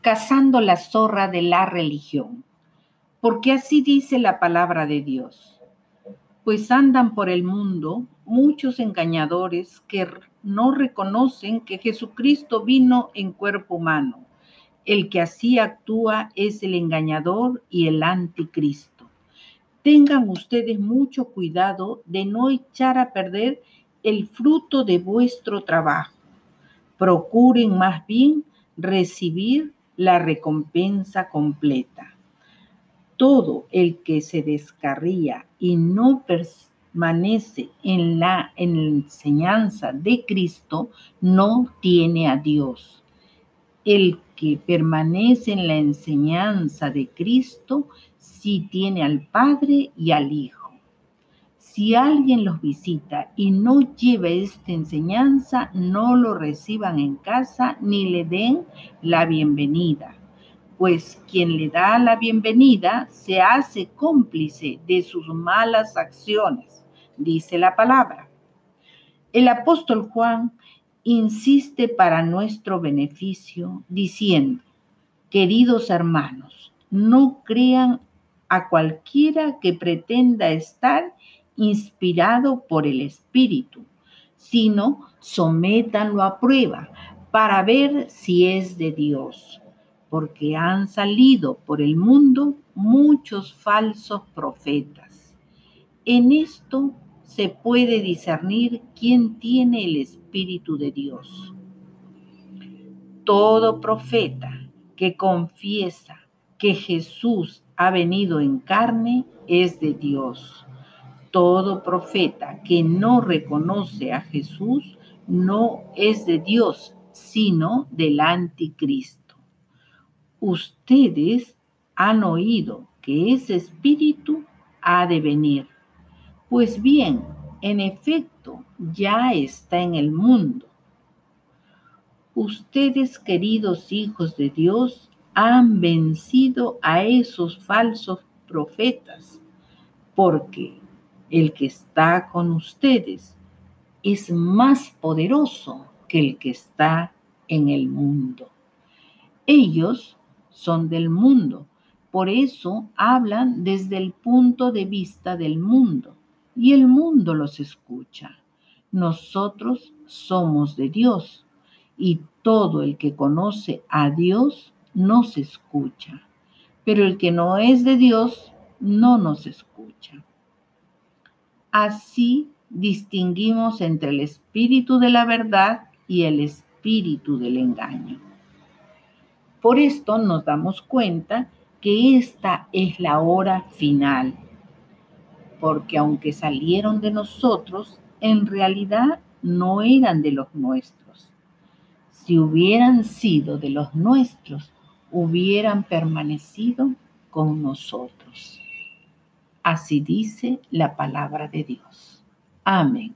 cazando la zorra de la religión, porque así dice la palabra de Dios. Pues andan por el mundo muchos engañadores que no reconocen que Jesucristo vino en cuerpo humano. El que así actúa es el engañador y el anticristo. Tengan ustedes mucho cuidado de no echar a perder el fruto de vuestro trabajo. Procuren más bien recibir la recompensa completa. Todo el que se descarría y no permanece en la enseñanza de Cristo no tiene a Dios. El que permanece en la enseñanza de Cristo sí tiene al Padre y al Hijo. Si alguien los visita y no lleva esta enseñanza, no lo reciban en casa ni le den la bienvenida, pues quien le da la bienvenida se hace cómplice de sus malas acciones, dice la palabra. El apóstol Juan insiste para nuestro beneficio diciendo, queridos hermanos, no crean a cualquiera que pretenda estar inspirado por el Espíritu, sino sométanlo a prueba para ver si es de Dios, porque han salido por el mundo muchos falsos profetas. En esto se puede discernir quién tiene el Espíritu de Dios. Todo profeta que confiesa que Jesús ha venido en carne es de Dios todo profeta que no reconoce a Jesús no es de Dios, sino del anticristo. Ustedes han oído que ese espíritu ha de venir. Pues bien, en efecto, ya está en el mundo. Ustedes, queridos hijos de Dios, han vencido a esos falsos profetas, porque el que está con ustedes es más poderoso que el que está en el mundo. Ellos son del mundo, por eso hablan desde el punto de vista del mundo y el mundo los escucha. Nosotros somos de Dios y todo el que conoce a Dios nos escucha, pero el que no es de Dios no nos escucha. Así distinguimos entre el espíritu de la verdad y el espíritu del engaño. Por esto nos damos cuenta que esta es la hora final, porque aunque salieron de nosotros, en realidad no eran de los nuestros. Si hubieran sido de los nuestros, hubieran permanecido con nosotros. Así dice la palabra de Dios. Amén.